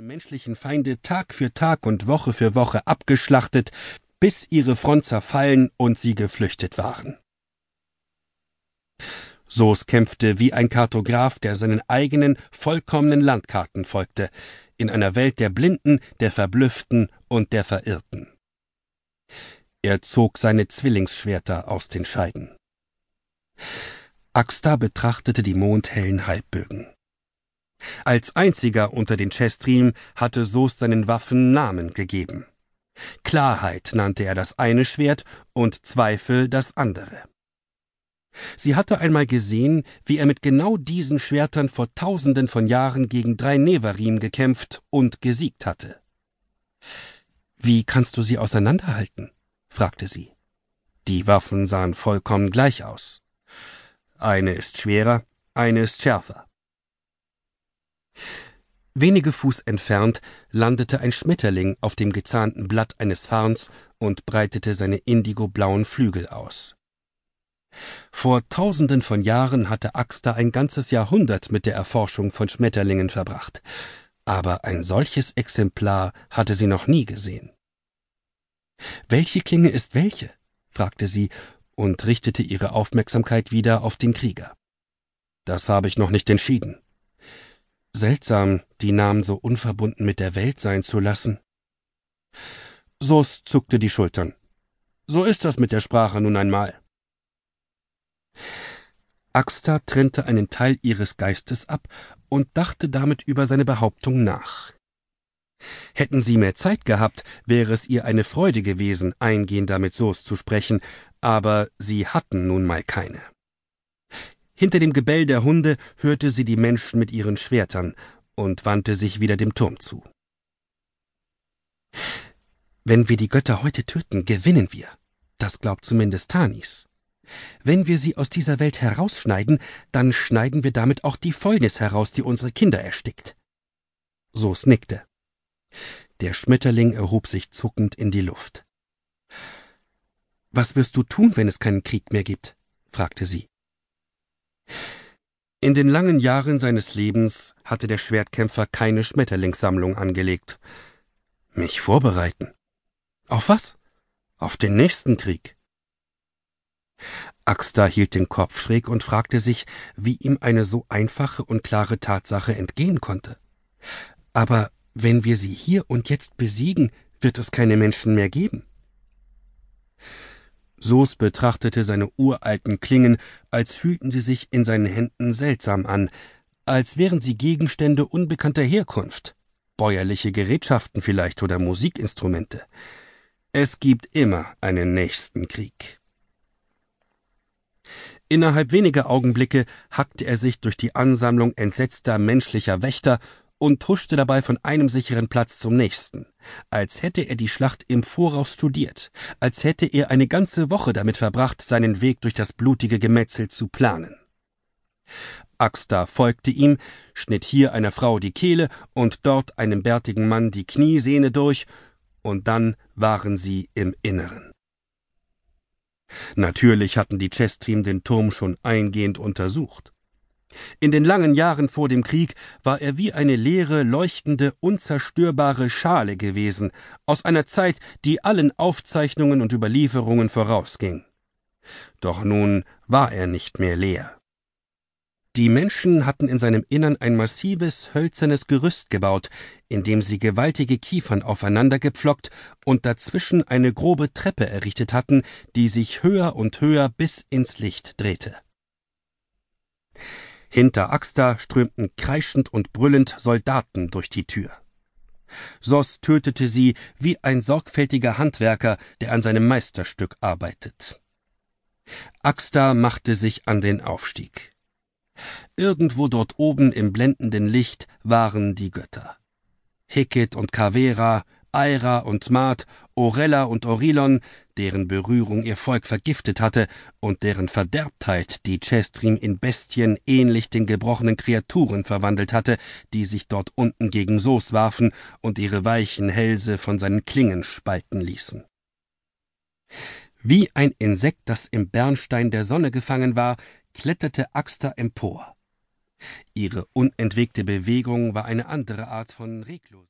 menschlichen Feinde Tag für Tag und Woche für Woche abgeschlachtet, bis ihre Front zerfallen und sie geflüchtet waren. Soos kämpfte wie ein Kartograf, der seinen eigenen, vollkommenen Landkarten folgte, in einer Welt der Blinden, der Verblüfften und der Verirrten. Er zog seine Zwillingsschwerter aus den Scheiden. Axta betrachtete die mondhellen Halbbögen. Als einziger unter den Chestrim hatte Soest seinen Waffen Namen gegeben. Klarheit nannte er das eine Schwert und Zweifel das andere. Sie hatte einmal gesehen, wie er mit genau diesen Schwertern vor tausenden von Jahren gegen drei Nevarim gekämpft und gesiegt hatte. Wie kannst du sie auseinanderhalten? fragte sie. Die Waffen sahen vollkommen gleich aus. Eine ist schwerer, eine ist schärfer. Wenige Fuß entfernt landete ein Schmetterling auf dem gezahnten Blatt eines Farns und breitete seine indigoblauen Flügel aus. Vor tausenden von Jahren hatte Axter ein ganzes Jahrhundert mit der Erforschung von Schmetterlingen verbracht, aber ein solches Exemplar hatte sie noch nie gesehen. Welche Klinge ist welche? fragte sie und richtete ihre Aufmerksamkeit wieder auf den Krieger. Das habe ich noch nicht entschieden. Seltsam, die Namen so unverbunden mit der Welt sein zu lassen. Sos zuckte die Schultern. So ist das mit der Sprache nun einmal. Axta trennte einen Teil ihres Geistes ab und dachte damit über seine Behauptung nach. Hätten sie mehr Zeit gehabt, wäre es ihr eine Freude gewesen, eingehender mit Soos zu sprechen, aber sie hatten nun mal keine. Hinter dem Gebell der Hunde hörte sie die Menschen mit ihren Schwertern und wandte sich wieder dem Turm zu. Wenn wir die Götter heute töten, gewinnen wir. Das glaubt zumindest Tanis. Wenn wir sie aus dieser Welt herausschneiden, dann schneiden wir damit auch die Fäulnis heraus, die unsere Kinder erstickt. So's nickte. Der Schmetterling erhob sich zuckend in die Luft. Was wirst du tun, wenn es keinen Krieg mehr gibt? fragte sie. In den langen Jahren seines Lebens hatte der Schwertkämpfer keine Schmetterlingssammlung angelegt. Mich vorbereiten. Auf was? Auf den nächsten Krieg. Axta hielt den Kopf schräg und fragte sich, wie ihm eine so einfache und klare Tatsache entgehen konnte. Aber wenn wir sie hier und jetzt besiegen, wird es keine Menschen mehr geben. Soos betrachtete seine uralten Klingen, als fühlten sie sich in seinen Händen seltsam an, als wären sie Gegenstände unbekannter Herkunft, bäuerliche Gerätschaften vielleicht oder Musikinstrumente. Es gibt immer einen nächsten Krieg. Innerhalb weniger Augenblicke hackte er sich durch die Ansammlung entsetzter menschlicher Wächter und huschte dabei von einem sicheren Platz zum nächsten, als hätte er die Schlacht im Voraus studiert, als hätte er eine ganze Woche damit verbracht, seinen Weg durch das blutige Gemetzel zu planen. Axta folgte ihm, schnitt hier einer Frau die Kehle und dort einem bärtigen Mann die Kniesehne durch, und dann waren sie im Inneren. Natürlich hatten die Chestrim den Turm schon eingehend untersucht. In den langen Jahren vor dem Krieg war er wie eine leere, leuchtende, unzerstörbare Schale gewesen, aus einer Zeit, die allen Aufzeichnungen und Überlieferungen vorausging. Doch nun war er nicht mehr leer. Die Menschen hatten in seinem Innern ein massives, hölzernes Gerüst gebaut, in dem sie gewaltige Kiefern aufeinander gepflockt und dazwischen eine grobe Treppe errichtet hatten, die sich höher und höher bis ins Licht drehte. Hinter Axta strömten kreischend und brüllend Soldaten durch die Tür. Sos tötete sie wie ein sorgfältiger Handwerker, der an seinem Meisterstück arbeitet. Axta machte sich an den Aufstieg. Irgendwo dort oben im blendenden Licht waren die Götter. Heket und Kavera, Aira und Maat, Orella und Orilon, deren Berührung ihr Volk vergiftet hatte und deren Verderbtheit die Chestrim in Bestien ähnlich den gebrochenen Kreaturen verwandelt hatte, die sich dort unten gegen Soos warfen und ihre weichen Hälse von seinen Klingen spalten ließen. Wie ein Insekt, das im Bernstein der Sonne gefangen war, kletterte Axter empor. Ihre unentwegte Bewegung war eine andere Art von Reglosigkeit.